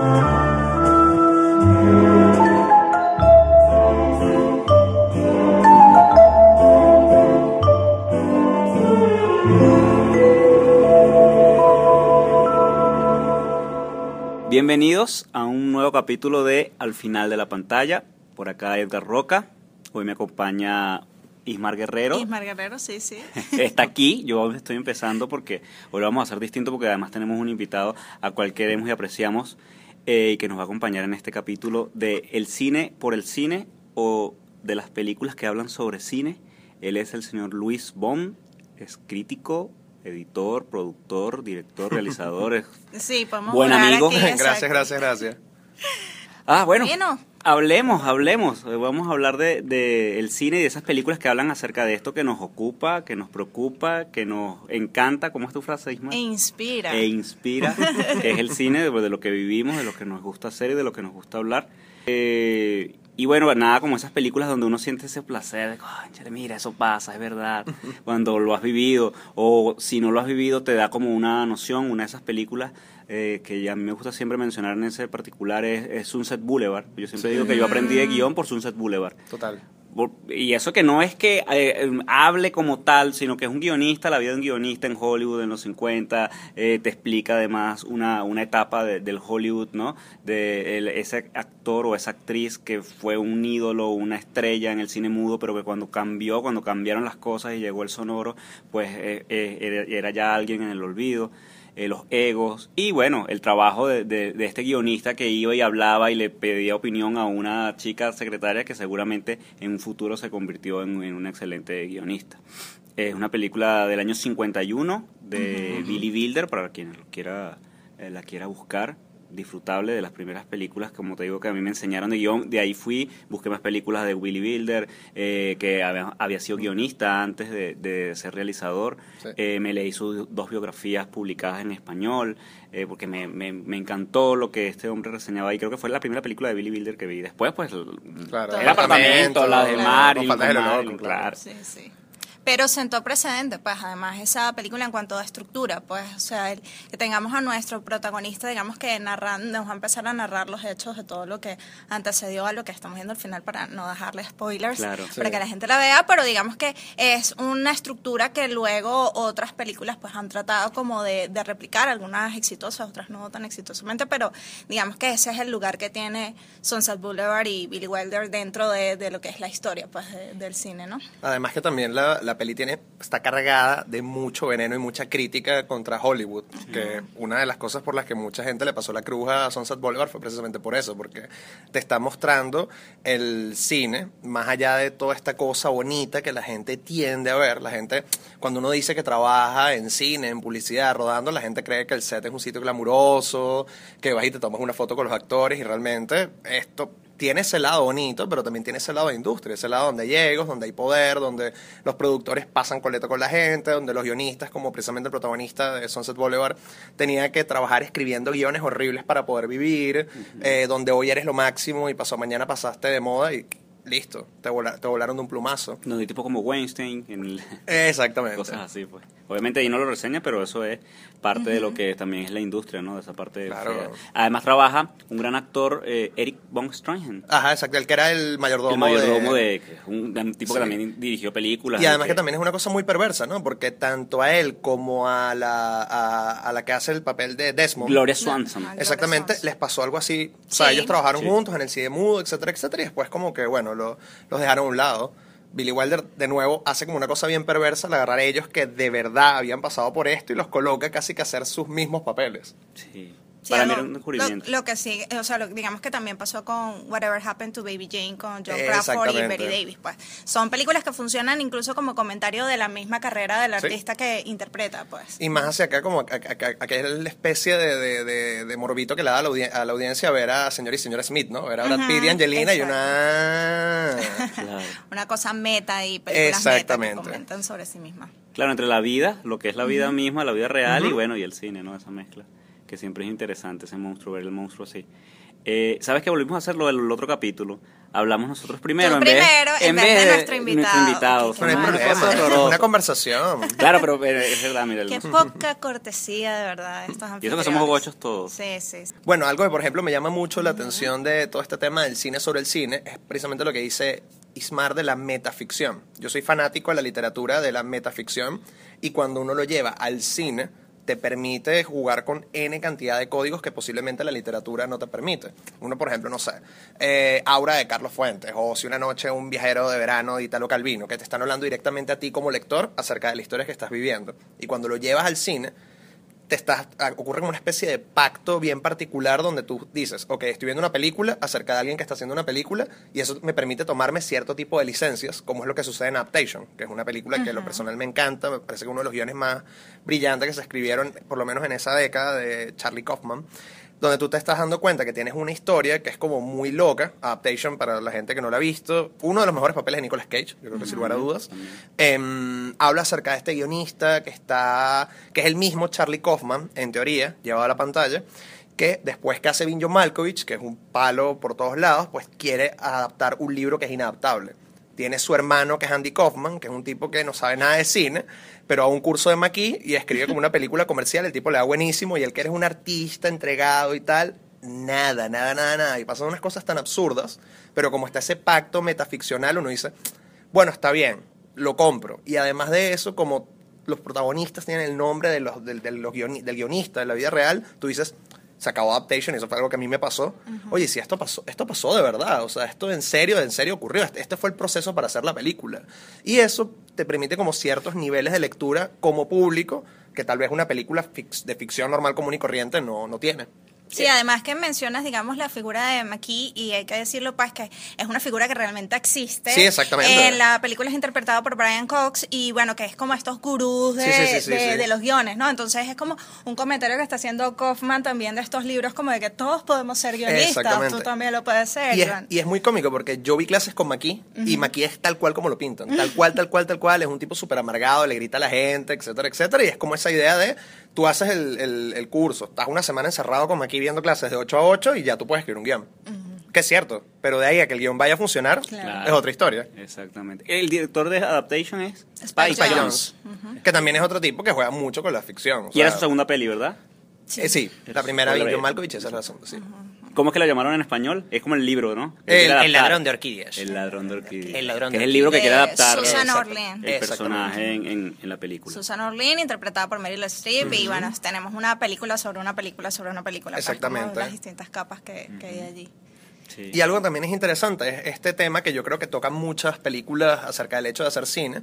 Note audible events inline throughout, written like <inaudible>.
Bienvenidos a un nuevo capítulo de Al final de la pantalla. Por acá Edgar Roca. Hoy me acompaña Ismar Guerrero. Ismar Guerrero, sí, sí. <laughs> Está aquí, yo estoy empezando porque hoy lo vamos a hacer distinto porque además tenemos un invitado a cual queremos y apreciamos eh, y que nos va a acompañar en este capítulo de El cine por el cine o de las películas que hablan sobre cine. Él es el señor Luis Bond, es crítico, editor, productor, director, <laughs> realizador. es Sí, podemos Buen amigo. aquí, <laughs> gracias, gracias, gracias. Ah, bueno. Bueno. Hablemos, hablemos. Eh, Vamos a hablar de, de el cine y de esas películas que hablan acerca de esto que nos ocupa, que nos preocupa, que nos encanta. ¿Cómo es tu frase, Ismael? E inspira. e inspira, que es el cine, de, de lo que vivimos, de lo que nos gusta hacer y de lo que nos gusta hablar. Eh, y bueno, nada como esas películas donde uno siente ese placer de, "Cónchale, mira, eso pasa, es verdad, <laughs> cuando lo has vivido, o si no lo has vivido, te da como una noción, una de esas películas eh, que ya me gusta siempre mencionar en ese particular es, es Sunset Boulevard. Yo siempre digo que yo aprendí de guion por Sunset Boulevard. Total. Y eso que no es que eh, eh, hable como tal, sino que es un guionista, la vida de un guionista en Hollywood en los 50, eh, te explica además una, una etapa de- del Hollywood, ¿no? De ese actor o esa actriz que fue un ídolo, una estrella en el cine mudo, pero que cuando cambió, cuando cambiaron las cosas y llegó el sonoro, pues eh, eh, era ya alguien en el olvido. Eh, los egos y bueno, el trabajo de, de- de este guionista que iba y hablaba y le pedía opinión a una chica secretaria que seguramente en un futuro se convirtió en, en un excelente guionista. Es una película del año 51 de Billy Wilder, para quien lo quiera, eh, la quiera buscar disfrutable de las primeras películas, como te digo, que a mí me enseñaron de guion. De ahí fui, busqué más películas de Willy Wilder, eh, que había, había sido guionista antes de, de ser realizador. Sí. Eh, me leí sus dos biografías publicadas en español, eh, porque me, me, me encantó lo que este hombre reseñaba. Y creo que fue la primera película de Billy Wilder que vi. Después, pues, el, Claro, el apartamento, la de loco, claro. Sí, sí. Pero sentó precedente, pues además esa película en cuanto a estructura, pues, o sea, el- que tengamos a nuestro protagonista, digamos que narrando, nos va a empezar a narrar los hechos de todo lo que antecedió a lo que estamos viendo al final para no dejarle spoilers, Claro. para Sí. que la gente la vea, pero digamos que es una estructura que luego otras películas pues han tratado como de, de replicar, algunas exitosas, otras no tan exitosamente, pero digamos que ese es el lugar que tiene Sunset Boulevard y Billy Wilder dentro de, de lo que es la historia pues de- del cine, ¿no? Además que también la, la peli tiene, está cargada de mucho veneno y mucha crítica contra Hollywood, que una de las cosas por las que mucha gente le pasó la cruz a Sunset Boulevard fue precisamente por eso, porque te está mostrando el cine más allá de toda esta cosa bonita que la gente tiende a ver. La gente, cuando uno dice que trabaja en cine, en publicidad, rodando, la gente cree que el set es un sitio glamuroso, que vas y te tomas una foto con los actores y realmente esto tiene ese lado bonito, pero también tiene ese lado de industria, ese lado donde hay egos, donde hay poder, donde los productores pasan coleto con la gente, donde los guionistas, como precisamente el protagonista de Sunset Boulevard, tenía que trabajar escribiendo guiones horribles para poder vivir, eh, donde hoy eres lo máximo y pasó mañana pasaste de moda y listo, te, vola- te volaron de un plumazo. No, de tipo como Weinstein, en el- <laughs> Exactamente. <laughs> cosas así, pues. Obviamente ahí no lo reseña, pero eso es parte de lo que tambibién es la industria, ¿no? De esa parte. Claro. fea. Además trabaja un gran actor, eh, Eric von Stroheim. Ajá, exacto, el que era el mayordomo, el mayordomo de, que es un, un tipo que también dirigió películas. Y además que también es una cosa muy perversa, ¿no? Porque tanto a él como a la, a, a la que hace el papel de Desmond. Gloria Swanson. Exactamente, Gloria Swanson. les pasó algo así. O sea, Sí. ellos trabajaron Sí. juntos en el cine mudo, etcétera, etcétera, y después como que, bueno, lo- los dejaron a un lado. Billy Wilder, de nuevo, hace como una cosa bien perversa al agarrar a ellos que de verdad habían pasado por esto y los coloca casi que a hacer sus mismos papeles. Sí. Sí, Para mí era un descubrimiento. Lo, lo que sí, o sea, lo- digamos que también pasó con Whatever Happened to Baby Jane con John Crawford y. Betty Davis, pues. Son películas que funcionan incluso como comentario de la misma carrera del Sí. artista que interpreta, pues. Y más hacia acá, como acá, acá- acá es la especie de, de, de- de morbito que le da a la, audien- a la audiencia ver a señor y señora Smith, ¿no? Ver a Brad Ujú, Pitt y Angelina y una... <laughs> Claro. <laughs> Una cosa meta y películas meta que comentan sobre sí mismas. Claro, entre la vida, lo que es la vida misma, la vida real y bueno, y el cine, ¿no? Esa mezcla. Que siempre es interesante ese monstruo, ver el monstruo así. Eh, ¿Sabes que volvimos a hacerlo el otro capítulo? Hablamos nosotros primero. En vez, primero, en vez de nuestro invitado. invitado. Mal. problema, cosa es una conversación. Claro, pero eh, es verdad, mira. Qué poca cortesía, de verdad, estos Y eso que somos gochos todos. Sí, sí. sí. Bueno, algo que por ejemplo me llama mucho la atención de todo este tema del cine sobre el cine es precisamente lo que dice Ismar de la metaficción. Yo soy fanático de la literatura de la metaficción y cuando uno lo lleva al cine te permite jugar con N cantidad de códigos que posiblemente la literatura no te permite. Uno, por ejemplo, no sé, eh, Aura de Carlos Fuentes o Si una noche un viajero de verano de Italo Calvino, que te están hablando directamente a ti como lector acerca de la historia que estás viviendo. Y cuando lo llevas al cine, te estás, ah, ocurre como una especie de pacto bien particular donde tú dices, ok, estoy viendo una película acerca de alguien que está haciendo una película y eso me permite tomarme cierto tipo de licencias, como es lo que sucede en Adaptation, que es una película que a lo personal me encanta, me parece que uno de los guiones más brillantes que se escribieron, por lo menos en esa década, de Charlie Kaufman, donde tú te estás dando cuenta que tienes una historia que es como muy loca, Adaptation para la gente que no la ha visto, uno de los mejores papeles de Nicolas Cage, yo creo que sin lugar a dudas, Em, habla acerca de este guionista que está, que es el mismo Charlie Kaufman, en teoría, llevado a la pantalla, que después que hace Vinjo Malkovich, que es un palo por todos lados, pues quiere adaptar un libro que es inadaptable. Tiene su hermano que es Andy Kaufman, que es un tipo que no sabe nada de cine, pero a un curso de maquis y escribe como una película comercial, el tipo le da buenísimo y el que eres un artista entregado y tal, nada, nada, nada, nada. Y pasan unas cosas tan absurdas, pero como está ese pacto metaficcional, uno dice, bueno, está bien, lo compro. Y además de eso, como los protagonistas tienen el nombre de los, de los guioni- del guionista de la vida real, tú dices, se acabó Adaptation, y eso fue algo que a mí me pasó. Oye, si esto pasó, esto pasó de verdad, o sea, esto en serio, en serio ocurrió, este, este fue el proceso para hacer la película. Y eso te permite como ciertos niveles de lectura como público que tal vez una película de ficción normal, común y corriente no, no tiene. Sí, además que mencionas, digamos, la figura de McKee y hay que decirlo, pues, que es una figura que realmente existe. Sí, exactamente. En la película es interpretado por Brian Cox y, bueno, que es como estos gurús de, Sí, sí, de- los guiones, ¿no? Entonces es como un comentario que está haciendo Kaufman también de estos libros, como de que todos podemos ser guionistas, tú también lo puedes ser. Y es, Iván. y es muy cómico porque yo vi clases con Maki y Maki es tal cual como lo pintan. Tal <laughs> cual, tal cual, tal cual. Es un tipo súper amargado, le grita a la gente, etcétera, etcétera. Y es como esa idea de tú haces el, el- el curso, estás una semana encerrado con Maki viendo clases de 8 a 8 y ya tú puedes escribir un guion. Que es cierto, pero de ahí a que el guion vaya a funcionar Claro. es otra historia. Exactamente. El director de Adaptation es Spike. Jonze. Que también es otro tipo que juega mucho con la ficción. o Y era su segunda peli, ¿verdad? eh, sí, la primera Spoiler de John alert. Malkovich, esa es la segunda, sí. ¿Cómo es que la llamaron en español? Es como el libro, ¿no? Que El- ladrón de orquídeas. El ladrón de orquídeas. El ladrón Que es el libro que quiere De adaptar Susan. Orlean. el personaje en, en- en la película. Susan Orlean, interpretada por Meryl Streep, y bueno, tenemos una película sobre una película sobre una película. pues, como Exactamente. las distintas capas que, que hay allí. Sí. Y algo también es interesante es este tema que yo creo que tocan muchas películas acerca del hecho de hacer cine,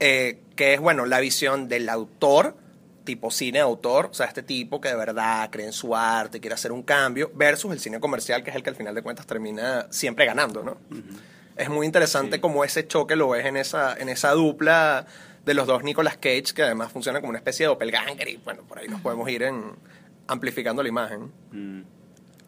eh, que es, bueno, la visión del autor, tipo cine de autor, o sea, este tipo que de verdad cree en su arte, quiere hacer un cambio, versus el cine comercial, que es el que al final de cuentas termina siempre ganando, ¿no? Es muy interesante Sí. como ese choque lo ves en esa, en esa dupla de los dos Nicolas Cage, que además funciona como una especie de doppelganger, y bueno, por ahí nos podemos ir en amplificando la imagen. Mm.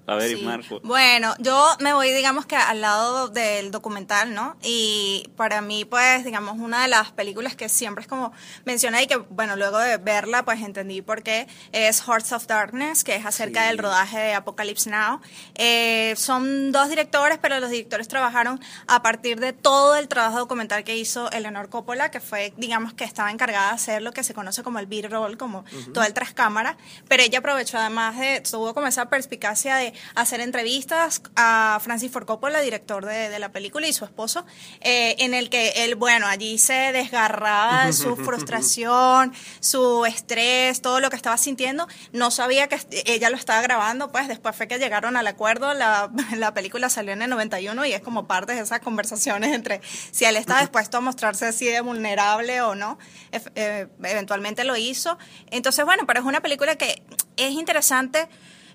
A ver, Sí. Marco. Bueno, yo me voy, digamos que al lado del documental, ¿no? Y para mí, pues, digamos, una de las películas que siempre es como mencionada y que, bueno, luego de verla, pues entendí por qué, es Hearts of Darkness, que es acerca Sí. del rodaje de Apocalypse Now. Eh, son dos directores, pero los directores trabajaron a partir de todo el trabajo documental que hizo Eleanor Coppola, que fue, digamos, que estaba encargada de hacer lo que se conoce como el B-roll, como todo el tras cámara, pero ella aprovechó además de, tuvo como esa perspicacia de hacer entrevistas a Francis Ford Coppola, director de, de la película, y su esposo, eh, en el que él, bueno, allí se desgarraba de su <laughs> frustración, su estrés, todo lo que estaba sintiendo. No sabía que ella lo estaba grabando, pues después fue que llegaron al acuerdo, la, <laughs> la película salió en el 91 y es como parte de esas conversaciones entre si él está dispuesto a mostrarse así de vulnerable o no. Eh, eventualmente lo hizo. Entonces, bueno, pero es una película que es interesante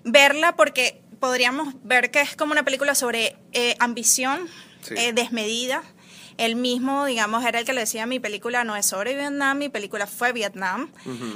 verla porque podríamos ver que es como una película sobre eh, ambición Sí. eh, desmedida. Él mismo, digamos, era el que le decía, mi película no es sobre Vietnam, mi película fue Vietnam,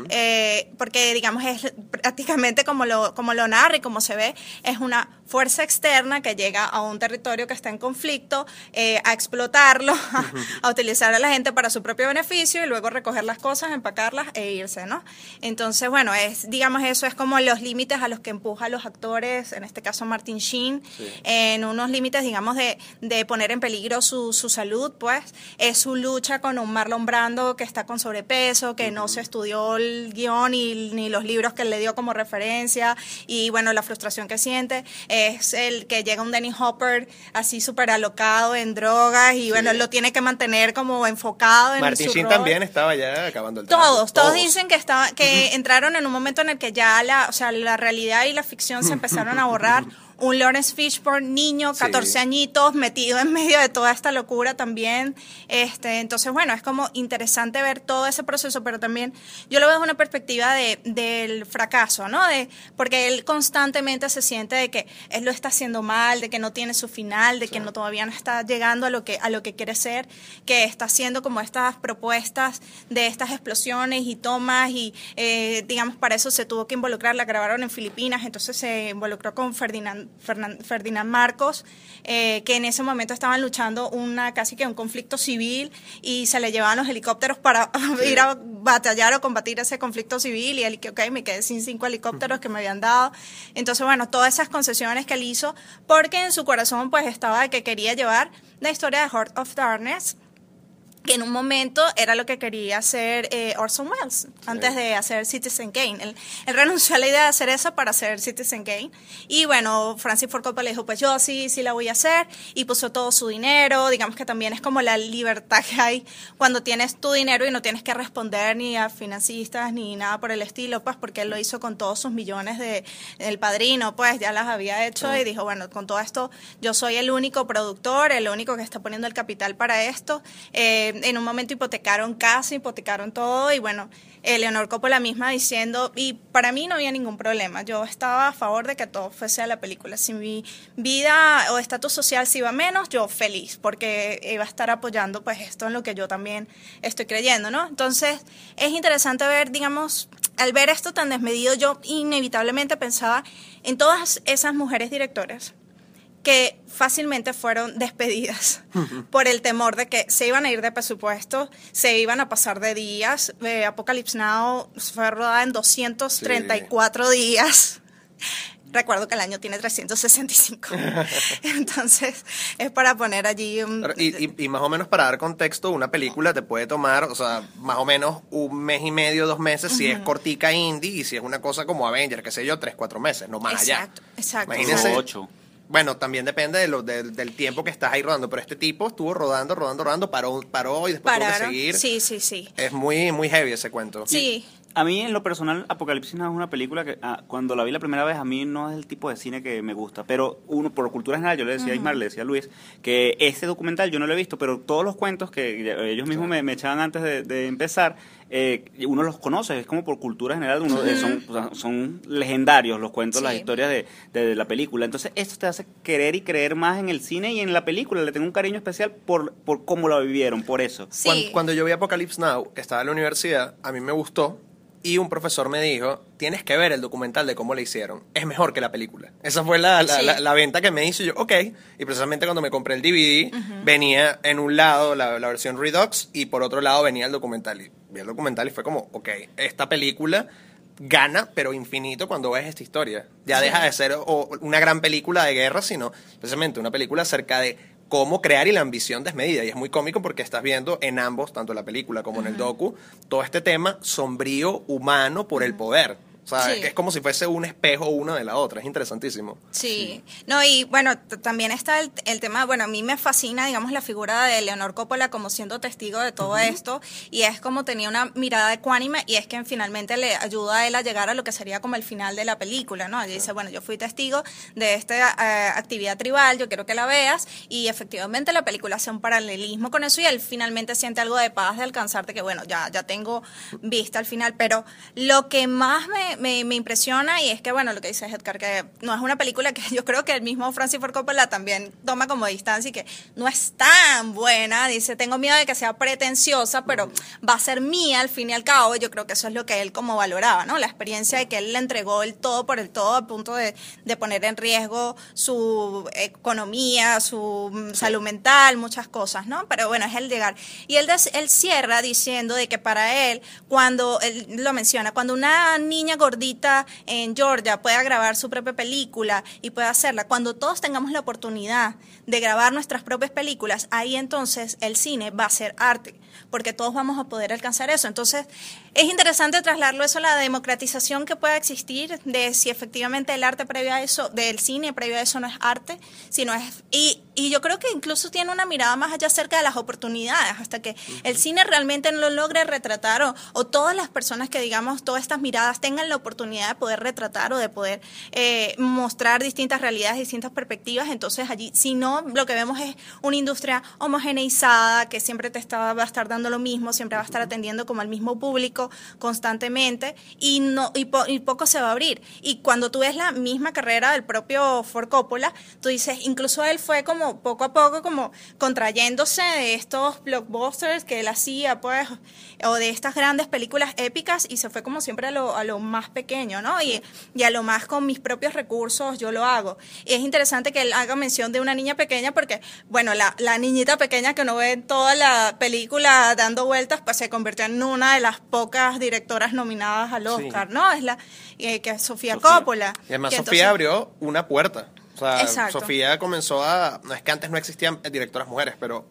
Eh, porque, digamos, es prácticamente como lo, como lo narra y como se ve, es una fuerza externa que llega a un territorio que está en conflicto eh, a explotarlo, <laughs> a, utilizar a la gente para su propio beneficio y luego recoger las cosas, empacarlas e irse, ¿no? Entonces, bueno, es, digamos, eso es como los límites a los que empuja a los actores, en este caso Martin Sheen, en unos límites, digamos, de, de poner en peligro su, su, salud, pues, es su lucha con un Marlon Brando que está con sobrepeso, que no se estudió el guion y, ni los libros que le dio como referencia, y bueno, la frustración que siente es el que llega un Danny Hopper así súper alocado en drogas y bueno, lo tiene que mantener como enfocado en Martin su rol. también estaba ya acabando el Todos, todos, dicen que estaba, que entraron en un momento en el que ya la, o sea, la realidad y la ficción se <laughs> empezaron a borrar. Un Lawrence Fishburne, niño, 14 Sí. añitos, metido en medio de toda esta locura también. Este, entonces, bueno, es como interesante ver todo ese proceso, pero también yo lo veo desde una perspectiva de, del fracaso, ¿no? De, porque él constantemente se siente de que él lo está haciendo mal, de que no tiene su final, de que no todavía no está llegando a lo que a lo que quiere ser, que está haciendo como estas propuestas de estas explosiones y tomas y eh, digamos para eso se tuvo que involucrar, la grabaron en Filipinas, entonces se involucró con Ferdinand, Ferdinand Marcos, eh, que en ese momento estaban luchando una casi que un conflicto civil y se le llevaban los helicópteros para <laughs> ir a batallar o combatir ese conflicto civil y él que ok, me quedé sin cinco helicópteros que me habían dado. Entonces, bueno, todas esas concesiones que él hizo, porque en su corazón pues estaba de que quería llevar la historia de Heart of Darkness que en un momento era lo que quería hacer eh, Orson Welles antes de hacer Citizen Kane. Él, él renunció a la idea de hacer eso para hacer Citizen Kane. Y bueno, Francis Ford Coppola le dijo, pues yo sí, sí la voy a hacer. Y puso todo su dinero. Digamos que también es como la libertad que hay cuando tienes tu dinero y no tienes que responder ni a financistas ni nada por el estilo, pues porque él lo hizo con todos sus millones de el padrino, pues ya las había hecho y dijo, bueno, con todo esto yo soy el único productor, el único que está poniendo el capital para esto. Eh, en un momento hipotecaron casa, hipotecaron todo y bueno, Eleonor Coppola misma diciendo, y para mí no había ningún problema, yo estaba a favor de que todo fuese a la película. Si mi vida o estatus social se iba menos, yo feliz, porque iba a estar apoyando pues esto en lo que yo también estoy creyendo, ¿no? Entonces es interesante ver, digamos, al ver esto tan desmedido, yo inevitablemente pensaba en todas esas mujeres directoras que fácilmente fueron despedidas por el temor de que se iban a ir de presupuesto, se iban a pasar de días. Eh, Apocalypse Now fue rodada en 234 días. <laughs> Recuerdo que el año tiene 365. <laughs> Entonces, es para poner allí un... Y, y- y más o menos para dar contexto, una película te puede tomar, o sea, más o menos un mes y medio, dos meses, si es cortica indie y si es una cosa como Avenger, qué sé yo, tres, cuatro meses, no más allá. Exacto, exacto. Imagínense. Como ocho. Bueno, también depende de lo, de- del tiempo que estás ahí rodando, pero este tipo estuvo rodando, rodando, rodando, paró, paró y después tuvo que Pararon. seguir. Sí, sí, sí. Es muy, muy heavy ese cuento. Sí. A mí, en lo personal, Apocalipsis Now es una película que ah, cuando la vi la primera vez, a mí no es el tipo de cine que me gusta. Pero uno, por cultura general, yo le decía a Ismar, le decía a Luis, que este documental yo no lo he visto, pero todos los cuentos que ellos mismos me, me echaban antes de, de empezar, eh, uno los conoce, es como por cultura general, uno, eh, son, o sea, son legendarios los cuentos, las historias de, de- de la película. Entonces, esto te hace querer y creer más en el cine y en la película. Le tengo un cariño especial por, por cómo lo vivieron, por eso. Sí. Cuando, cuando yo vi Apocalypse Now, que estaba en la universidad, a mí me gustó y un profesor me dijo, tienes que ver el documental de cómo le hicieron. Es mejor que la película. Esa fue la, la, Sí. la- la venta que me hizo y yo, ok. Y precisamente cuando me compré el DVD, venía en un lado la, la versión Redux y por otro lado venía el documental. Y vi el documental y fue como, ok, esta película gana, pero infinito cuando ves esta historia. Ya Sí. deja de ser o, una gran película de guerra, sino precisamente una película acerca de cómo crear y la ambición desmedida. Y es muy cómico porque estás viendo en ambos, tanto en la película como en el docu, todo este tema sombrío, humano por el poder. O sea, Sí. es, como si fuese un espejo una de la otra. Es interesantísimo. Sí, no, y bueno, también está el, el tema, bueno, a mí me fascina, digamos, la figura de Leonor Coppola como siendo testigo de todo esto, y es como tenía una mirada ecuánime, y es que finalmente le ayuda a él a llegar a lo que sería como el final de la película, ¿no? Ella dice, bueno, yo fui testigo de esta eh, actividad tribal, yo quiero que la veas, y efectivamente la película hace un paralelismo con eso, y él finalmente siente algo de paz de alcanzarte, que bueno, ya, ya tengo vista al final, pero lo que más me, me, me, me impresiona y es que, bueno, lo que dice Edgar, que no es una película que <laughs> yo creo que el mismo Francis Ford Coppola también toma como distancia y que no es tan buena. Dice, tengo miedo de que sea pretenciosa, pero va a ser mía al fin y al cabo. Yo creo que eso es lo que él como valoraba, ¿no? La experiencia de que él le entregó el todo por el todo a punto de, de poner en riesgo su economía, su mm, salud mental, muchas cosas, ¿no? Pero bueno, es el llegar. Y él, él cierra diciendo de que para él, cuando, él lo menciona, cuando una niña gordita en Georgia pueda grabar su propia película y pueda hacerla, cuando todos tengamos la oportunidad de grabar nuestras propias películas, ahí entonces el cine va a ser arte, porque todos vamos a poder alcanzar eso. Entonces, es interesante trasladarlo eso a la democratización que pueda existir, de si efectivamente el arte previo a eso, del cine previo a eso no es arte, sino es... Y, y yo creo que incluso tiene una mirada más allá acerca de las oportunidades, hasta que el cine realmente no lo logre retratar o, o todas las personas que digamos todas estas miradas tengan la oportunidad de poder retratar o de poder eh, mostrar distintas realidades, distintas perspectivas, entonces allí, si no, lo que vemos es una industria homogeneizada que siempre te está, va a estar dando lo mismo, siempre va a estar atendiendo como al mismo público constantemente y, no, y, po- y poco se va a abrir. Y cuando tú ves la misma carrera del propio Ford Coppola, tú dices, incluso él fue como poco a poco como contrayéndose de estos blockbusters que él hacía, pues, o de estas grandes películas épicas y se fue como siempre a lo, a lo más pequeño, ¿no? Y, y a lo más con mis propios recursos yo lo hago. Y es interesante que él haga mención de una niña pequeña porque, bueno, la, la niñita pequeña que uno ve en toda la película dando vueltas, pues se convirtió en una de las pocas directoras nominadas al Sí. Oscar, ¿no? Es la eh, que es Sofía, Sofía. Coppola. Y además que Sofía entonces- abrió una puerta. O sea, Exacto. Sofía comenzó a... No es que antes no existían directoras mujeres, pero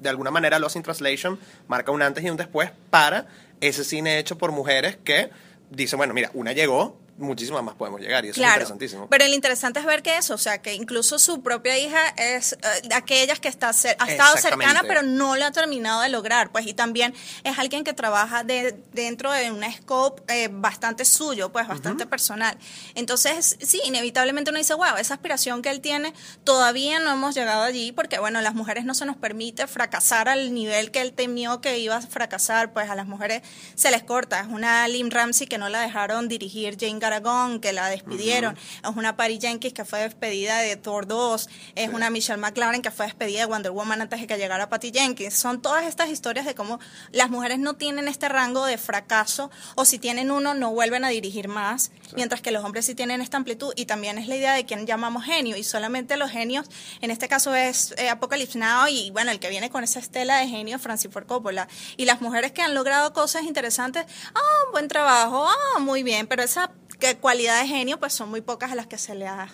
de alguna manera Lost in Translation marca un antes y un después para ese cine hecho por mujeres que dicen, bueno, mira, una llegó, muchísimas más podemos llegar y eso es Claro, interesantísimo. pero el interesante es ver que eso, o sea, que incluso su propia hija es eh, de aquellas que está ha estado cercana, pero no lo ha terminado de lograr, pues, y también es alguien que trabaja de, dentro de un scope eh, bastante suyo, pues, bastante personal. Entonces, sí, inevitablemente uno dice, wow, esa aspiración que él tiene, todavía no hemos llegado allí, porque, bueno, las mujeres no se nos permite fracasar al nivel que él temió que iba a fracasar, pues, a las mujeres se les corta. Es una Lim Ramsey que no la dejaron dirigir Jane Garagón, que la despidieron. Es una Patty Jenkins que fue despedida de Thor 2. Es una Michelle McLaren que fue despedida de Wonder Woman antes de que llegara Patty Jenkins. Son todas estas historias de cómo las mujeres no tienen este rango de fracaso o si tienen uno no vuelven a dirigir más, mientras que los hombres sí tienen esta amplitud y también es la idea de quien llamamos genio y solamente los genios, en este caso es eh, Apocalypse Now y bueno, el que viene con esa estela de genio, Francis Ford Coppola. Y las mujeres que han logrado cosas interesantes, ah, buen trabajo, ah, muy bien, pero esa que cualidad de genio pues son muy pocas a las que se le ha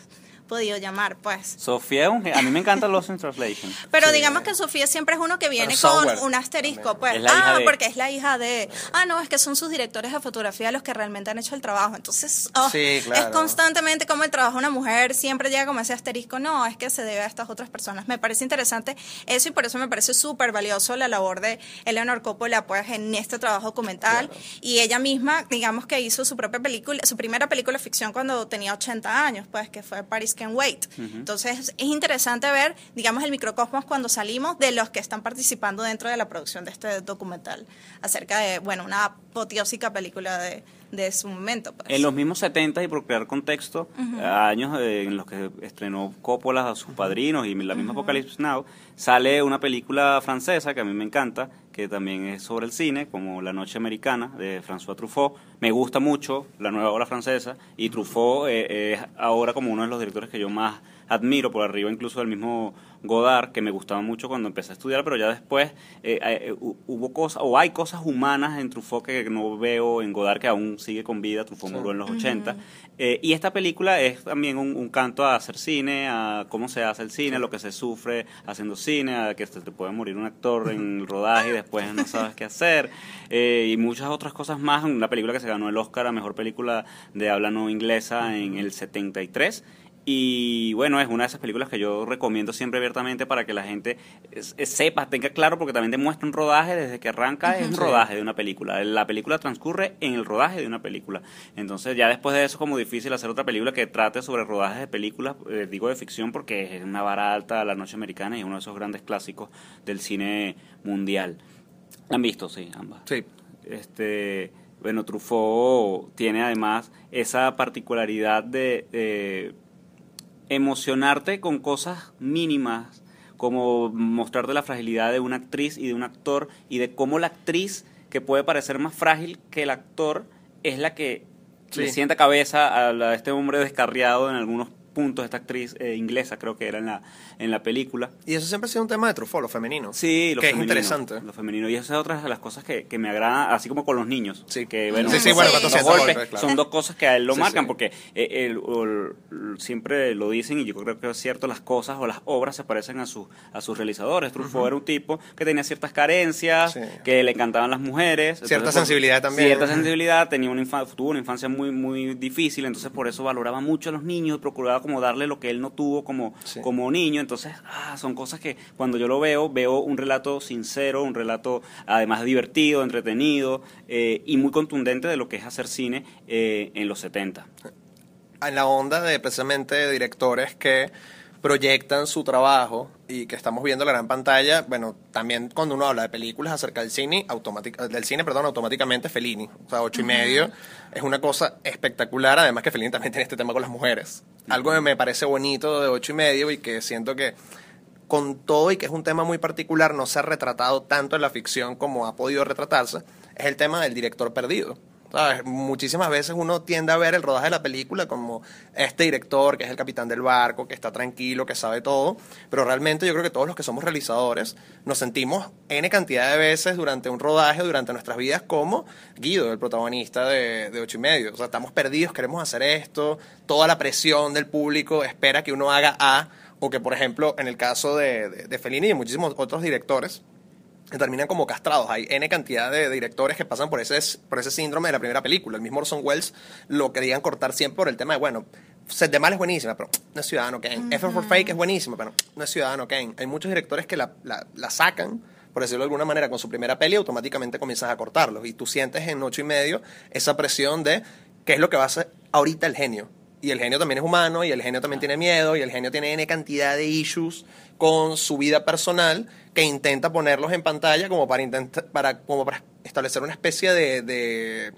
podido llamar, pues. Sofía, es un a mí me encanta Lost in Translation. <laughs> Pero Sí. digamos que Sofía siempre es uno que viene Pero con un asterisco, pues. Es la hija ah, de- porque es la hija de. Ah, no, es que son sus directores de fotografía los que realmente han hecho el trabajo. Entonces, oh, Sí, claro. es constantemente como el trabajo de una mujer siempre llega como ese asterisco. No, es que se debe a estas otras personas. Me parece interesante eso y por eso me parece súper valioso la labor de Eleanor Coppola, pues, en este trabajo documental. Y ella misma, digamos que hizo su propia película, su primera película de ficción cuando tenía 80 años, pues, que fue Paris Can Wait. Entonces, es interesante ver, digamos, el microcosmos cuando salimos de los que están participando dentro de la producción de este documental acerca de, bueno, una apoteósica película de, de su momento. Pues. En los mismos 70 y por crear contexto, años eh, en los que estrenó Coppola a sus padrinos y la misma Apocalypse Now, sale una película francesa que a mí me encanta, que también es sobre el cine, como La Noche Americana de François Truffaut. Me gusta mucho la nueva obra francesa y Truffaut eh, es ahora como uno de los directores que yo más admiro, por arriba incluso del mismo Godard, que me gustaba mucho cuando empecé a estudiar, pero ya después eh, eh, hu- hubo cosas, o hay cosas humanas en Truffaut que no veo en Godard, que aún sigue con vida, Truffaut murió en los 80. Eh, y esta película es también un, un canto a hacer cine, a cómo se hace el cine, lo que se sufre haciendo cine, a que se te puede morir un actor en el rodaje y después no sabes qué hacer, eh, y muchas otras cosas más. Una película que se ganó el Oscar a Mejor Película de Habla No Inglesa en el 73. Y bueno, es una de esas películas que yo recomiendo siempre abiertamente para que la gente es- es- sepa, tenga claro, porque también demuestra un rodaje desde que arranca, es un rodaje de una película. La película transcurre en el rodaje de una película. Entonces, ya después de eso es como difícil hacer otra película que trate sobre rodajes de películas, eh, digo de ficción, porque es una vara alta La Noche Americana y es uno de esos grandes clásicos del cine mundial. ¿La han visto? Sí, ambas. Sí. Este, bueno, Truffaut tiene además esa particularidad de emocionarte con cosas mínimas, como mostrarte la fragilidad de una actriz y de un actor, y de cómo la actriz, que puede parecer más frágil que el actor, es la que Sí. le sienta cabeza a, la- a este hombre descarriado en algunos puntos, esta actriz eh, inglesa creo que era en la, en la película. Y eso siempre ha sido un tema de Truffaut, lo femenino. Sí, lo que femenino, es interesante. Lo femenino. Y esa es otra de las cosas que, que me agrada, así como con los niños. Sí. Que, bueno, Sí, sí, bueno, los 400 golpes golpes, claro. son dos cosas que a él lo Sí, marcan, sí. porque eh, el- siempre lo dicen, y yo creo que es cierto, las cosas o las obras se parecen a, sus a sus realizadores. Truffaut era un tipo que tenía ciertas carencias, que le encantaban las mujeres. Cierta entonces, sensibilidad también. Cierta sensibilidad, tenía una infa- tuvo una infancia muy, muy difícil, entonces por eso valoraba mucho a los niños, procuraba como darle lo que él no tuvo como, Sí. como niño. Entonces, ah, son cosas que cuando yo lo veo, veo un relato sincero, un relato además divertido, entretenido eh, y muy contundente de lo que es hacer cine eh, en los 70. en la onda de precisamente directores que proyectan su trabajo y que estamos viendo la gran pantalla, bueno, también cuando uno habla de películas acerca del cine, del cine, perdón, automáticamente Fellini, o sea, ocho y medio, es una cosa espectacular, además que Fellini también tiene este tema con las mujeres. Algo que me parece bonito de ocho y medio y que siento que con todo y que es un tema muy particular, no se ha retratado tanto en la ficción como ha podido retratarse, es el tema del director perdido. Muchísimas veces uno tiende a ver el rodaje de la película como este director que es el capitán del barco, que está tranquilo, que sabe todo, pero realmente yo creo que todos los que somos realizadores nos sentimos N cantidad de veces durante un rodaje, durante nuestras vidas, como Guido, el protagonista de, Ocho y Medio. O sea, estamos perdidos, queremos hacer esto, toda la presión del público espera que uno haga A, o que, por ejemplo, en el caso de, de, de Fellini y muchísimos otros directores, que terminan como castrados. Hay N cantidad de directores que pasan por ese, por ese síndrome de la primera película. El mismo Orson Welles lo querían cortar siempre por el tema de, bueno, Set de Mal es buenísima, pero no es Ciudadano Kane. F for Fake es buenísima, pero no es Ciudadano Kane. Hay muchos directores que la, la, la sacan, por decirlo de alguna manera, con su primera peli automáticamente comienzas a cortarlos. Y tú sientes en ocho y medio esa presión de qué es lo que va a hacer ahorita el genio. Y el genio también es humano, y el genio también tiene miedo, y el genio tiene N cantidad de issues con su vida personal que intenta ponerlos en pantalla como para, intentar, para, como para establecer una especie de,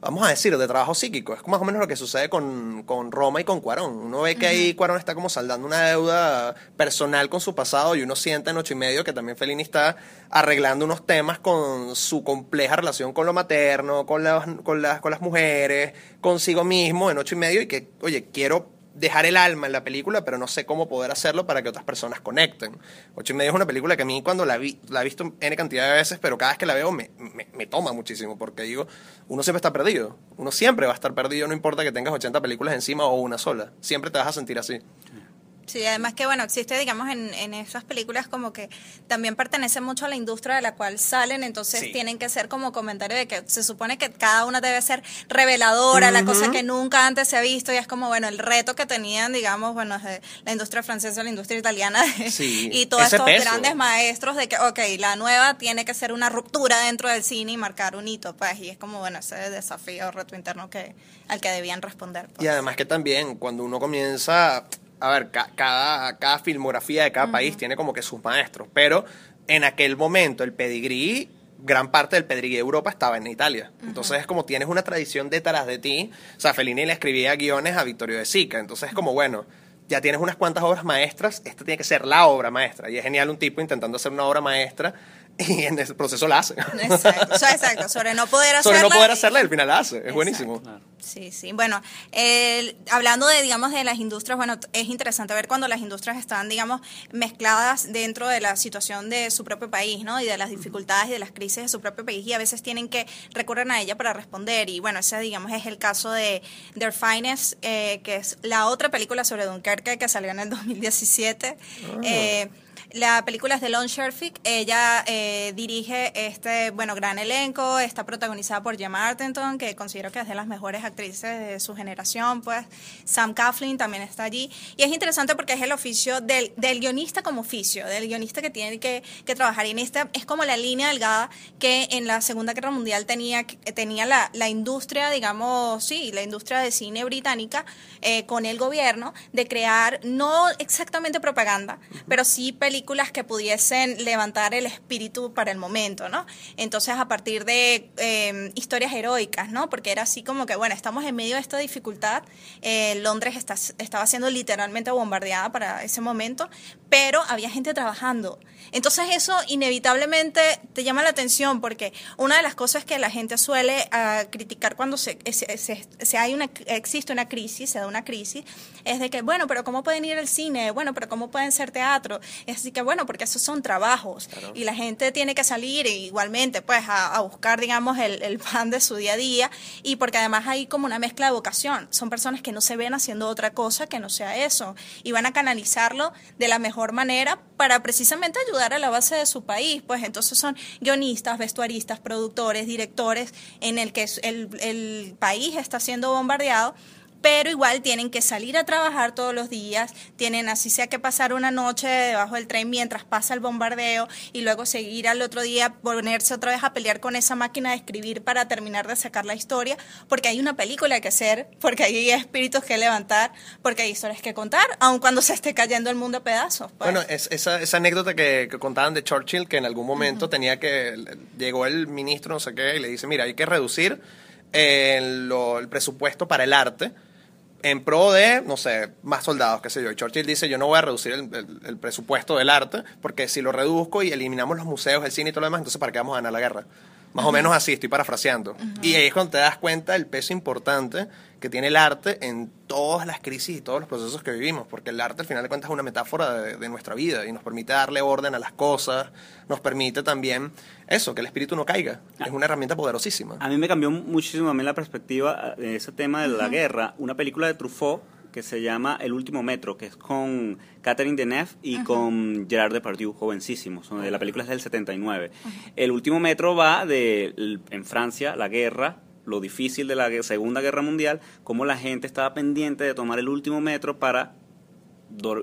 vamos a decir, de trabajo psíquico. Es más o menos lo que sucede con, con Roma y con Cuarón. Uno ve que ahí Cuarón está como saldando una deuda personal con su pasado y uno siente en ocho y medio que también Fellini está arreglando unos temas con su compleja relación con lo materno, con las, con las, con las mujeres, consigo mismo en ocho y medio y que, oye, quiero dejar el alma en la película, pero no sé cómo poder hacerlo para que otras personas conecten. Ocho y medio es una película que a mí cuando la vi, la he visto N cantidad de veces, pero cada vez que la veo me, me, toma muchísimo, porque digo, uno siempre está perdido. Uno siempre va a estar perdido, no importa que tengas 80 películas encima o una sola. Siempre te vas a sentir así. Sí, además que, bueno, existe, digamos, en, en esas películas como que también pertenecen mucho a la industria de la cual salen, entonces Sí. tienen que ser como comentario de que se supone que cada una debe ser reveladora, la cosa que nunca antes se ha visto, y es como, bueno, el reto que tenían, digamos, bueno, de la industria francesa, la industria italiana, de- <laughs> Sí, y todos ese estos peso. grandes maestros de que, ok, la nueva tiene que ser una ruptura dentro del cine y marcar un hito, pues, y es como, bueno, ese desafío, reto interno que al que debían responder. pues. Y además que también cuando uno comienza, a ver, ca- cada, cada filmografía de cada país tiene como que sus maestros, pero en aquel momento el pedigrí, gran parte del pedigrí de Europa estaba en Italia. Entonces es como tienes una tradición detrás de ti. O sea, Fellini le escribía guiones a Vittorio de Sica, entonces es como, bueno, ya tienes unas cuantas obras maestras, esta tiene que ser la obra maestra. Y es genial un tipo intentando hacer una obra maestra <laughs> y en ese proceso la hace. Exacto, exacto, sobre no poder hacerla. Sobre no poder hacerla, al final la hace. Es Exacto. buenísimo. Sí, sí. Bueno, el- hablando de, digamos, de las industrias, bueno, es interesante ver cuando las industrias están, digamos, mezcladas dentro de la situación de su propio país, ¿no? Y de las dificultades y de las crisis de su propio país y a veces tienen que recurrir a ella para responder. Y bueno, ese, digamos, es el caso de Their Finest, eh, que es la otra película sobre Dunkerque que salió en el 2017. Eh, la película es de Lon Sherfick. Ella eh, dirige este, bueno, gran elenco. Está protagonizada por Gemma Arterton, que considero que es de las mejores actrices de su generación. Pues Sam Coughlin también está allí. Y es interesante porque es el oficio del, del guionista como oficio, del guionista que tiene que, que trabajar. Y en esta es como la línea delgada que en la Segunda Guerra Mundial tenía, tenía la, la industria, digamos, sí, la industria de cine británica eh, con el gobierno de crear no exactamente propaganda, pero sí películas que pudiesen levantar el espíritu para el momento, ¿no? Entonces, a partir de eh, historias heroicas, ¿no? Porque era así como que, bueno, estamos en medio de esta dificultad, eh, Londres estaba siendo literalmente bombardeada para ese momento, pero había gente trabajando. Entonces, eso inevitablemente te llama la atención porque una de las cosas que la gente suele ah, criticar cuando se, se, se, hay una, existe una crisis, se da una crisis, es de que, bueno, pero ¿cómo pueden ir al cine? Bueno, pero ¿cómo pueden ser teatro? Es así que, bueno, porque esos son trabajos y la gente tiene que salir igualmente, pues, a, buscar, digamos, el, el, pan de su día a día y porque además hay como una mezcla de vocación. Son personas que no se ven haciendo otra cosa que no sea eso y van a canalizarlo de la mejor manera para precisamente ayudar a la base de su país. Pues entonces son guionistas, vestuaristas, productores, directores, en el que el, el país está siendo bombardeado pero igual tienen que salir a trabajar todos los días, tienen así sea que pasar una noche debajo del tren mientras pasa el bombardeo y luego seguir al otro día, ponerse otra vez a pelear con esa máquina de escribir para terminar de sacar la historia, porque hay una película que hacer, porque hay espíritus que levantar, porque hay historias que contar, aun cuando se esté cayendo el mundo a pedazos. Pues. Bueno, es, esa, esa anécdota que, contaban de Churchill, que en algún momento tenía que, llegó el ministro, no sé qué, y le dice, mira, hay que reducir el, el presupuesto para el arte en pro de, no sé, más soldados, qué sé yo. Y Churchill dice, yo no voy a reducir el, presupuesto del arte, porque si lo reduzco y eliminamos los museos, el cine y todo lo demás, entonces ¿para qué vamos a ganar la guerra? Más o menos así, estoy parafraseando. Y ahí es cuando te das cuenta del peso importante que tiene el arte en todas las crisis y todos los procesos que vivimos, porque el arte al final de cuentas es una metáfora de, nuestra vida y nos permite darle orden a las cosas, nos permite también eso, que el espíritu no caiga. Ah. Es una herramienta poderosísima. A mí me cambió muchísimo también la perspectiva de ese tema de la guerra. Una película de Truffaut que se llama El último metro, que es con Catherine Deneuve y con Gerard Depardieu, jovencísimos. La película es del 79. El último metro va de en Francia, la guerra, lo difícil de la Segunda Guerra Mundial, cómo la gente estaba pendiente de tomar el último metro para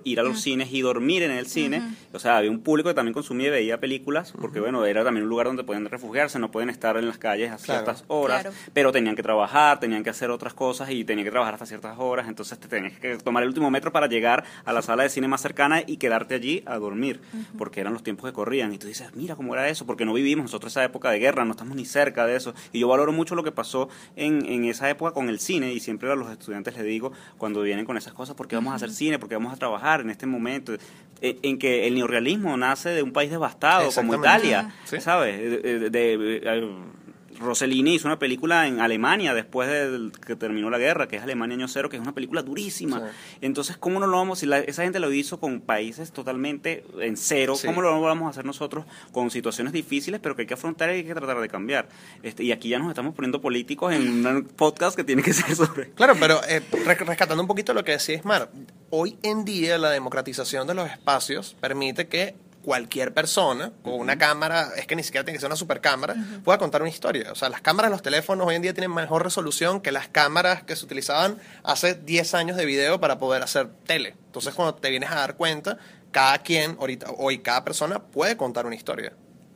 ir a los cines y dormir en el cine. O sea, había un público que también consumía y veía películas, porque bueno, era también un lugar donde podían refugiarse, no pueden estar en las calles a ciertas horas, pero tenían que trabajar, tenían que hacer otras cosas y tenían que trabajar hasta ciertas horas, entonces te tenías que tomar el último metro para llegar a la sala de cine más cercana y quedarte allí a dormir, porque eran los tiempos que corrían. Y tú dices, mira cómo era eso, porque no vivimos nosotros esa época de guerra, no estamos ni cerca de eso. Y yo valoro mucho lo que pasó en, en esa época con el cine y siempre a los estudiantes les digo cuando vienen con esas cosas, porque vamos a hacer cine, porque vamos a trabajar en este momento, en, que el neorrealismo nace de un país devastado como Italia, ¿sabes? de, Rossellini hizo una película en Alemania después de que terminó la guerra, que es Alemania Año Cero, que es una película durísima. Entonces, ¿cómo no lo vamos, si esa gente lo hizo con países totalmente en cero, ¿cómo lo vamos a hacer nosotros con situaciones difíciles, pero que hay que afrontar y hay que tratar de cambiar? Este, y aquí ya nos estamos poniendo políticos en un podcast que tiene que ser sobre... Claro, pero eh, rescatando un poquito lo que decía Ismar, hoy en día la democratización de los espacios permite que cualquier persona con una cámara, es que ni siquiera tiene que ser una super cámara, pueda contar una historia. O sea, las cámaras, los teléfonos hoy en día tienen mejor resolución que las cámaras que se utilizaban hace 10 años de video para poder hacer tele. Entonces, cuando te vienes a dar cuenta, cada quien, ahorita, hoy cada persona puede contar una historia.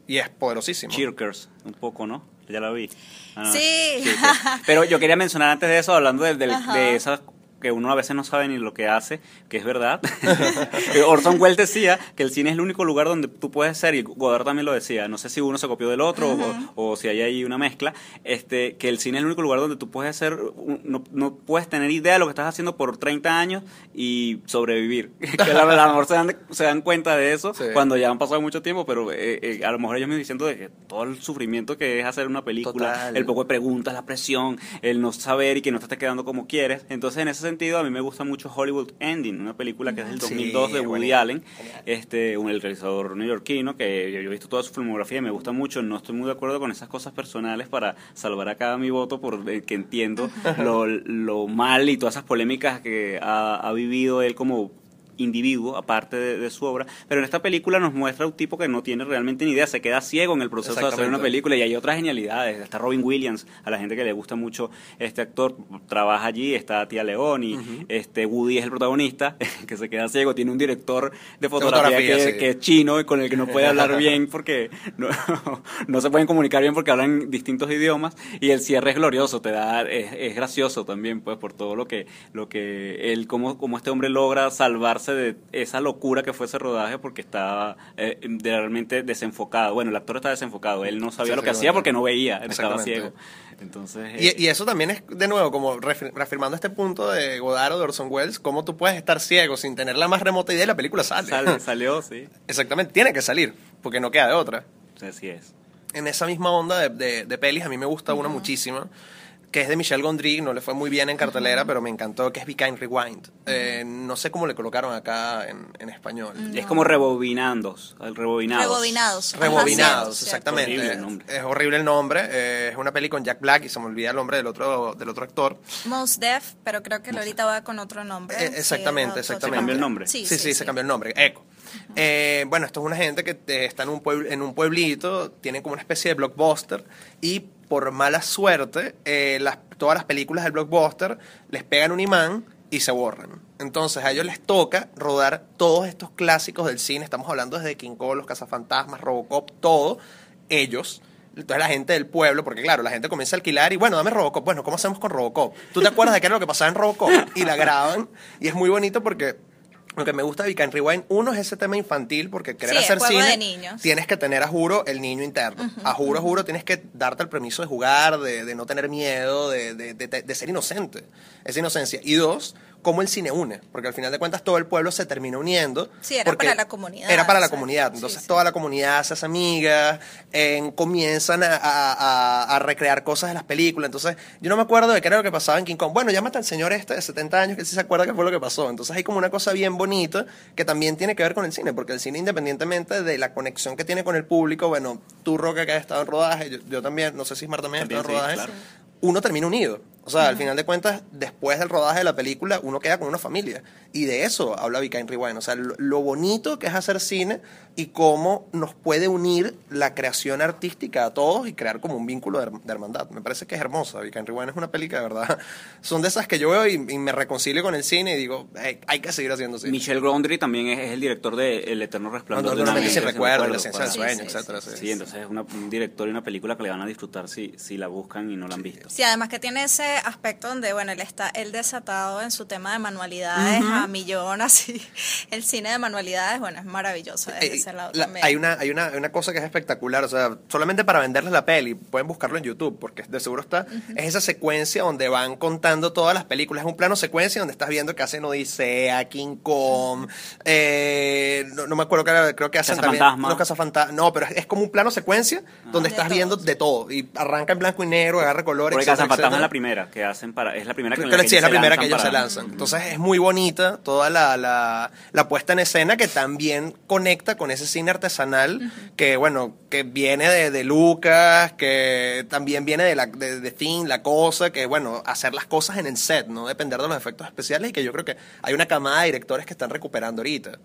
Y es poderosísimo. Chirkers, un poco, ¿no? Ya la vi. Ah, sí. Pero yo quería mencionar antes de eso, hablando de, de, de esas que uno a veces no sabe ni lo que hace, que es verdad. <laughs> Orson Welles decía que el cine es el único lugar donde tú puedes ser, y Godard también lo decía, no sé si uno se copió del otro o, si hay ahí una mezcla, este, que el cine es el único lugar donde tú puedes ser, no, no puedes tener idea de lo que estás haciendo por 30 años y sobrevivir. <laughs> que a lo mejor se dan, se dan cuenta de eso cuando ya han pasado mucho tiempo, pero eh, eh, a lo mejor ellos me diciendo de que todo el sufrimiento que es hacer una película, el poco de preguntas, la presión, el no saber y que no te estés quedando como quieres. Entonces, en ese sentido, a mí me gusta mucho Hollywood Ending, una película que es del 2002 de Woody Allen, este, un, el realizador neoyorquino, que yo, he visto toda su filmografía y me gusta mucho. No estoy muy de acuerdo con esas cosas personales para salvar acá mi voto, porque que entiendo <laughs> lo, lo, mal y todas esas polémicas que ha, ha vivido él como individuo, aparte de, su obra, pero en esta película nos muestra un tipo que no tiene realmente ni idea, se queda ciego en el proceso de hacer una película y hay otras genialidades, está Robin Williams, a la gente que le gusta mucho este actor, trabaja allí, está Tía León y este Woody es el protagonista, <laughs> que se queda ciego, tiene un director de fotografía, que, es chino y con el que no puede hablar <laughs> bien porque no, <laughs> no, se pueden comunicar bien porque hablan distintos idiomas y el cierre es glorioso, te da, es, gracioso también pues por todo lo que, lo que él, como, como este hombre logra salvarse de esa locura que fue ese rodaje porque estaba eh, realmente desenfocado. Bueno, el actor estaba desenfocado, él no sabía Sí, lo que hacía porque no veía, estaba ciego. Entonces, eh, Y, y eso también es, de nuevo, como reafir- reafirmando este punto de Godard o de Orson Welles, cómo tú puedes estar ciego sin tener la más remota idea y la película sale. sale- <laughs> salió, sí. Exactamente, tiene que salir, porque no queda de otra. Así es. En esa misma onda de, de- de pelis, a mí me gusta una muchísimo, que es de Michel Gondry, no le fue muy bien en cartelera, pero me encantó, que es Be Kind Rewind. Eh, no sé cómo le colocaron acá en, en español. Es como rebobinando, rebobinados. Rebobinados. Rebobinados, exactamente. Horrible el nombre. Es horrible el nombre. eh, es una peli con Jack Black y se me olvida el nombre del otro, del otro actor. Most Def, pero creo que ahorita va con otro nombre. Eh, exactamente, exactamente. ¿Se cambió el nombre? Sí, Sí, sí, se cambió el nombre. Eh, bueno, esto es una gente que está en un, puebl- en un pueblito, tiene como una especie de blockbuster y por mala suerte, eh, todas las películas del blockbuster les pegan un imán y se borran. Entonces a ellos les toca rodar todos estos clásicos del cine, estamos hablando desde King Kong, Los Cazafantasmas, Robocop, todo, ellos. Entonces la gente del pueblo, porque claro, la gente comienza a alquilar y bueno, dame Robocop. Bueno, ¿cómo hacemos con Robocop? ¿Tú te acuerdas de qué era lo que pasaba en Robocop? Y la graban y es muy bonito porque lo que me gusta de Kind Rewind, uno es ese tema infantil, porque querer Sí, hacer cine, de niños. tienes que tener a juro el niño interno. A juro, a juro, tienes que darte el permiso de jugar, de, de no tener miedo, de, de- de- de ser inocente. Esa inocencia. Y dos, cómo el cine une, porque al final de cuentas todo el pueblo se termina uniendo. Sí, era para la comunidad, Era para la comunidad. Entonces sí. toda la comunidad se hace amiga, en- comienzan a, a- a- a recrear cosas de las películas. Entonces yo no me acuerdo de qué era lo que pasaba en King Kong. Bueno, llámate al señor este de 70 años que sí se acuerda qué fue lo que pasó. Entonces hay como una cosa bien bonita que también tiene que ver con el cine, porque el cine independientemente de la conexión que tiene con el público, bueno, tú Roca que has estado en rodaje, yo, yo también, no sé si Ismar también ha estado en rodaje, claro. uno termina unido. O sea, al final de cuentas, después del rodaje de la película, uno queda con una familia. Y de eso habla Be Kind Rewind. O sea, lo, lo bonito que es hacer cine y cómo nos puede unir la creación artística a todos y crear como un vínculo de, her- de hermandad. Me parece que es hermosa. Be Kind Rewind es una peli que de verdad <laughs> son de esas que yo veo y, y me reconcilio con el cine y digo, "Hey, hay que seguir haciendo cine. Michel Gondry también es, es el director de El Eterno Resplandor una mente mente sin recuerdo, la ciencia del sueño, sí, etcétera. sí, sí. Sí, entonces es una- un director y una película que le van a disfrutar si, si la buscan y no la han visto. Sí, además que tiene ese aspecto donde, bueno, él está él desatado en su tema de manualidades a millón, <laughs> así. El cine de manualidades, bueno, es maravilloso desde Eh, ese lado la- también. hay una hay una, una cosa que es espectacular, o sea, solamente para venderles la peli, pueden buscarlo en YouTube, porque de seguro está, es esa secuencia donde van contando todas las películas, es un plano secuencia donde estás viendo que hacen Odisea, King Kong, eh, no, no me acuerdo que era, creo que hacen también Cazafantasma. los cazafantasmas, no, pero es, es como un plano secuencia donde De estás todos. viendo de todo, y arranca en blanco y negro, agarra colores, Porque Cazafantasma es la primera que hacen para. Es la primera que, Creo en la que sí, es la primera que ellos se lanzan. Entonces es muy bonita toda la, la, la puesta en escena que también conecta con ese cine artesanal que, bueno, que viene de, de Lucas, que también viene de, la, de, de Thing, la cosa, que, bueno, hacer las cosas en el set, no depender de los efectos especiales y que yo creo que hay una camada de directores que están recuperando ahorita.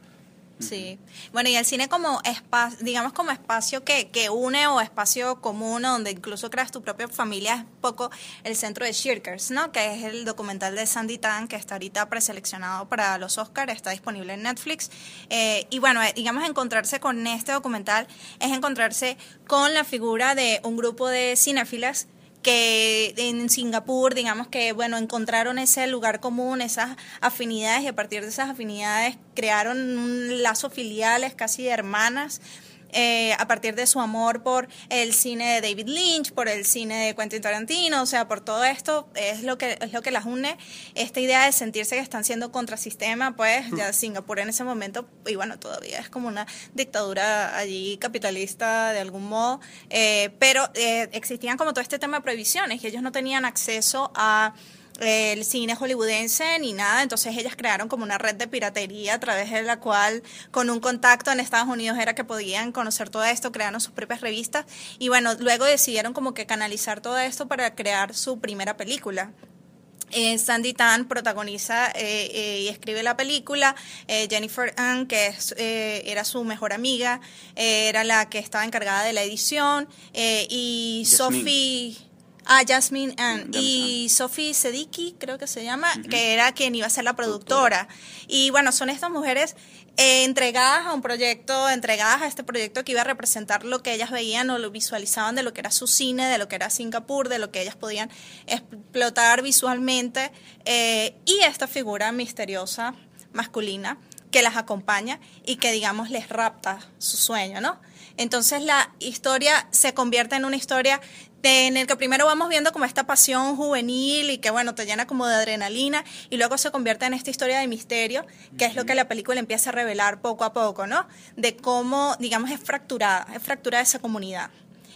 Sí. Bueno, y el cine como espacio, digamos como espacio que, que une o espacio común donde incluso creas tu propia familia es poco el centro de Shirkers, ¿no? Que es el documental de Sandy Tan que está ahorita preseleccionado para los Oscars, está disponible en Netflix. Eh, y bueno, eh, digamos encontrarse con este documental es encontrarse con la figura de un grupo de cinéfilas que en Singapur, digamos que, bueno, encontraron ese lugar común, esas afinidades y a partir de esas afinidades crearon un lazo filiales casi de hermanas. Eh, a partir de su amor por el cine de David Lynch, por el cine de Quentin Tarantino, o sea, por todo esto es lo que es lo que las une. Esta idea de sentirse que están siendo contrasistema, pues ya Singapur en ese momento y bueno todavía es como una dictadura allí capitalista de algún modo, eh, pero eh, existían como todo este tema de prohibiciones y ellos no tenían acceso a el cine hollywoodense ni nada, entonces ellas crearon como una red de piratería a través de la cual con un contacto en Estados Unidos era que podían conocer todo esto, crearon sus propias revistas y bueno, luego decidieron como que canalizar todo esto para crear su primera película. Eh, Sandy Tan protagoniza eh, eh, y escribe la película. Jennifer Ann, que es, era su mejor amiga, era la que estaba encargada de la edición. y Jasmine. Sophie. Ah, Jasmine Ann. Y Sophie Sediki, creo que se llama, que era quien iba a ser la productora. Y bueno, son estas mujeres eh, entregadas a un proyecto, entregadas a este proyecto que iba a representar lo que ellas veían o lo visualizaban de lo que era su cine, de lo que era Singapur, de lo que ellas podían explotar visualmente. eh, y esta figura misteriosa masculina que las acompaña y que, digamos, les rapta su sueño, ¿no? Entonces la historia se convierte en una historia en el que primero vamos viendo como esta pasión juvenil y que bueno, te llena como de adrenalina y luego se convierte en esta historia de misterio, que es lo que la película empieza a revelar poco a poco, ¿no? De cómo, digamos, es fracturada, es fracturada esa comunidad.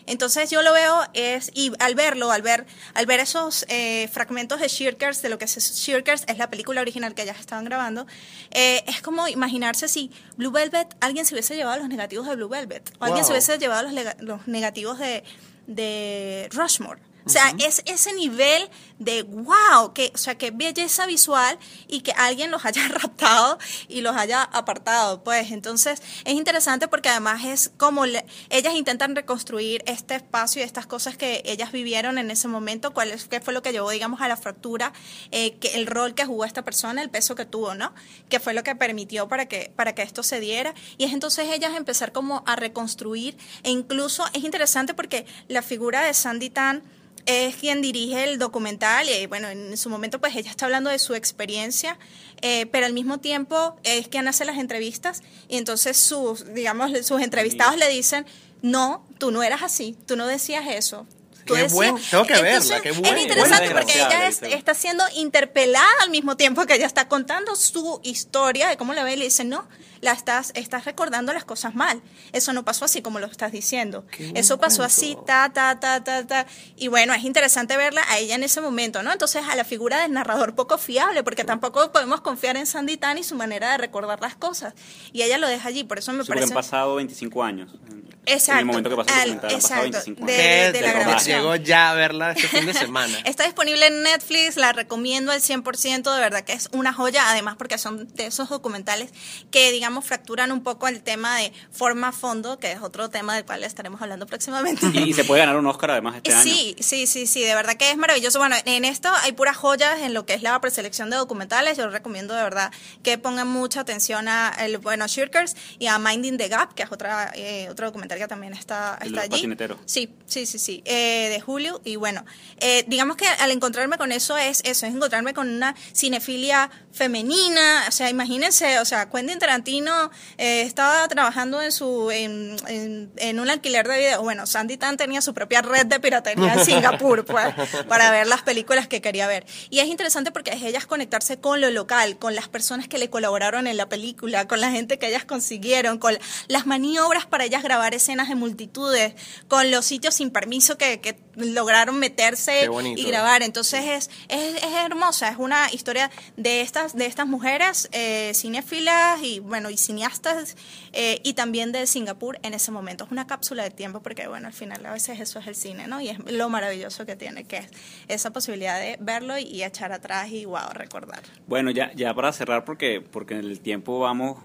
Entonces yo lo veo es y al verlo, al ver al ver esos eh, fragmentos de Shirkers, de lo que es Shirkers, es la película original que ellas estaban grabando, eh, es como imaginarse si Blue Velvet, alguien se hubiese llevado los negativos de Blue Velvet, o alguien se hubiese llevado los, los negativos de, de Rushmore. O sea, es ese nivel de wow, que, o sea, qué belleza visual y que alguien los haya <laughs> raptado y los haya apartado, pues. Entonces, es interesante porque además es como le- ellas intentan reconstruir este espacio y estas cosas que ellas vivieron en ese momento, cuál es, qué fue lo que llevó, digamos, a la fractura, eh, que el rol que jugó esta persona, el peso que tuvo, ¿no? Que fue lo que permitió para que, para que esto se diera. Y es entonces ellas empezar como a reconstruir e incluso es interesante porque la figura de Sandy Tan es quien dirige el documental y bueno, en su momento pues ella está hablando de su experiencia, eh, pero al mismo tiempo es quien hace las entrevistas y entonces sus, digamos, sus entrevistados le dicen, no, tú no eras así, tú no decías eso. Tú Qué buen- tengo que verla, Entonces, qué bueno. Es interesante Buena porque ella es- está siendo interpelada al mismo tiempo que ella está contando su historia de cómo la ve y le dice, no, la estás, estás recordando las cosas mal. Eso no pasó así como lo estás diciendo. Qué buen Eso pasó cuento. así, ta, ta, ta, ta, ta. Y bueno, es interesante verla a ella en ese momento, ¿no? Entonces, a la figura del narrador poco fiable, porque tampoco podemos confiar en Sandy Tan y su manera de recordar las cosas. Y ella lo deja allí, por eso me Sí, porque parece... han pasado 25 años. Exacto. En el momento que pasó el Al- documental, han pasado exacto. 25 De- años. De la de- grabación. llegó ya a verla este fin de semana. <laughs> Está disponible en Netflix, la recomiendo al 100%, de verdad que es una joya, además porque son de esos documentales que, digamos, fracturan un poco el tema de forma-fondo, que es otro tema del cual estaremos hablando próximamente. Y, y se puede ganar un Oscar además este año. Sí, sí, sí, sí, de verdad que es maravilloso. Bueno, en esto hay puras joyas en lo que es la preselección de documentales. Yo recomiendo de verdad que pongan mucha atención a el bueno Shirkers y a Minding the Gap, que es otra eh, otro documental que también está, El está los allí. patineteros. Sí, sí, sí, sí, eh, de Julio. Y bueno, eh, digamos que al encontrarme con eso es eso, es encontrarme con una cinefilia femenina. O sea, imagínense, o sea, Quentin Tarantino eh, estaba trabajando en su en, en, en un alquiler de video. Bueno, Sandy Tan tenía su propia red de piratería en Singapur, <laughs> pues, para ver las películas que quería ver. Y es interesante porque es ellas conectarse con lo local, con las personas que le colaboraron en la película, con la gente que ellas consiguieron, con las maniobras para ellas grabar escenas de multitudes, con los sitios sin permiso que, que lograron meterse y grabar. Entonces es, es, es hermosa, es una historia de estas, de estas mujeres eh, cinéfilas y bueno, y cineastas eh, y también de Singapur en ese momento. Es una cápsula de tiempo porque bueno, al final a veces eso es el cine, ¿no? Y es lo maravilloso que tiene, que es esa posibilidad de verlo y, y echar atrás y wow, recordar. Bueno, ya, ya para cerrar, porque, porque en el tiempo vamos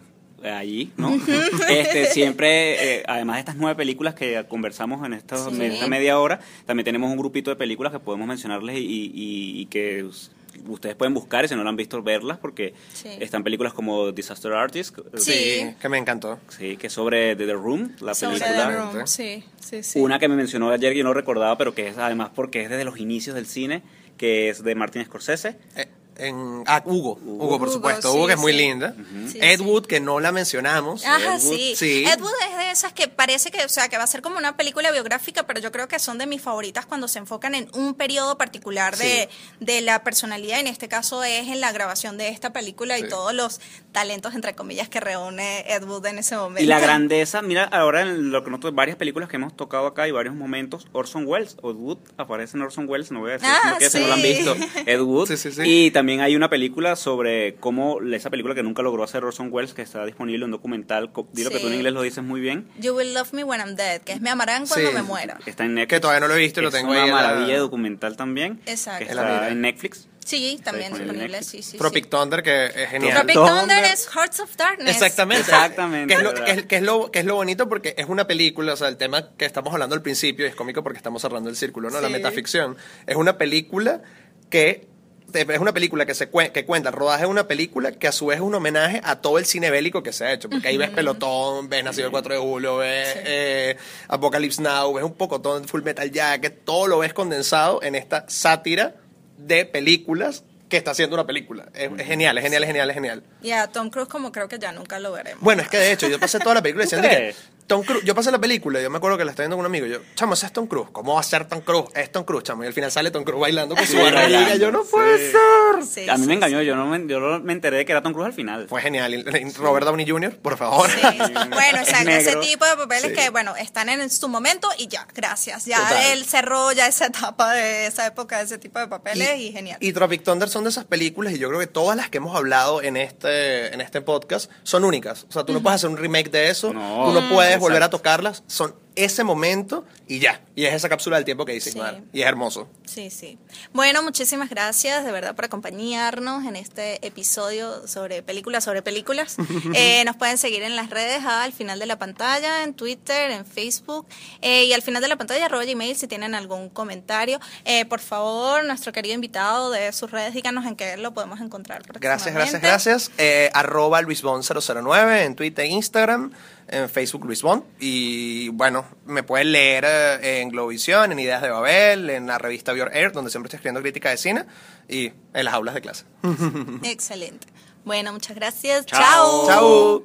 allí, ¿no? <laughs> este, siempre, eh, además de estas nueve películas que conversamos en, estos- Sí. en esta media hora, también tenemos un grupito de películas que podemos mencionarles y, y- y que us- ustedes pueden buscar y si no lo han visto, verlas, porque Sí. están películas como Disaster Artist, eh, Sí. Sí, que me encantó. sí, que es sobre The, The Room, la Sobre película. The Room, Sí, sí, sí. Una que me mencionó ayer que yo no recordaba, pero que es además porque es desde los inicios del cine, que es de Martin Scorsese. Eh, en, ah, Hugo, Hugo, por Hugo, supuesto. sí, Hugo, que es muy sí. linda. Sí, Ed sí. Wood, que no la mencionamos. Ajá, Ed Wood, sí. sí. Ed Wood es de esas que parece que, o sea, que va a ser como una película biográfica, pero yo creo que son de mis favoritas cuando se enfocan en un periodo particular de, de la personalidad. En este caso es en la grabación de esta película y todos los talentos, entre comillas, que reúne Ed Wood en ese momento. Y la grandeza, mira, ahora en lo que nosotros, varias películas que hemos tocado acá y varios momentos, Orson Welles, Ed Wood, aparece en Orson Welles, no voy a decir Ah, que si no lo han visto, Ed Wood. Sí, sí, sí. Y también hay una película sobre cómo esa película que nunca logró hacer Orson Welles, que está disponible, un documental, dilo que tú en Sí. inglés lo dices muy bien, You Will Love Me When I'm Dead, que es Me amarán cuando Sí. me muera. está en Netflix. Que todavía no lo he visto y lo Es tengo una ahí en la- maravilla de documental también. Exacto. Que la está en Netflix. Sí, también disponible sí, sí. Tropic sí. Thunder, que es genial. Tropic Thunder. Thunder es Hearts of Darkness. Exactamente. Exactamente, Que es, lo, que, es, que es lo, que es lo bonito porque es una película, o sea, el tema que estamos hablando al principio y es cómico porque estamos cerrando el círculo, ¿no? La Sí. metaficción. Es una película que es una película que se cue- que cuenta el rodaje de una película que a su vez es un homenaje a todo el cine bélico que se ha hecho porque ahí ves pelotón ves nacido el 4 de julio ves eh, Apocalypse Now ves un pocotón Full Metal Jacket todo lo ves condensado en esta sátira de películas que está haciendo una película. Es, es genial, es genial, es genial, es genial. Y a Tom Cruise como creo que ya nunca lo veremos. Bueno, es que de hecho, yo pasé toda la película ¿Tú diciendo que? Tom Cruise, yo pasé la película, yo me acuerdo que la estaba viendo con un amigo, yo, chamo, ese es Tom Cruise, ¿cómo va a ser Tom Cruise? Es Tom Cruise, chamo, y al final sale Tom Cruise bailando con su barriga, yo no sí. puede ser. Sí, a mí sí, me engañó, yo no me, yo no me enteré de que era Tom Cruise al final. Fue genial, Robert Downey Jr., por favor. Sí. <laughs> Bueno, Es exacto, ese negro. tipo de papeles Sí. que, bueno, están en su momento y ya, gracias. Ya Total. él cerró ya esa etapa de esa época de ese tipo de papeles y, genial. Y Tropic Thunder son de esas películas y yo creo que todas las que hemos hablado en este, en este podcast son únicas. O sea, tú no puedes hacer un remake de eso, No. tú no puedes Exacto. volver a tocarlas, son ese momento y ya. Y es esa cápsula del tiempo que dice Sí. Y es hermoso. Sí, sí. Bueno, muchísimas gracias de verdad por acompañarnos en este episodio sobre películas, sobre películas. <laughs> Eh, nos pueden seguir en las redes ah, al final de la pantalla, en Twitter, en Facebook eh, y al final de la pantalla arroba gmail si tienen algún comentario. Eh, por favor, nuestro querido invitado de sus redes, díganos en qué lo podemos encontrar. Gracias, gracias, gracias. Eh, arroba luisbon009 en Twitter e Instagram, en Facebook Luis Bond. Y bueno, me pueden leer eh, en Globovisión, en Ideas de Babel, en la revista Your Air, donde siempre estoy escribiendo crítica de cine y en las aulas de clase. <laughs> Excelente. Bueno, muchas gracias. Chao. Chao.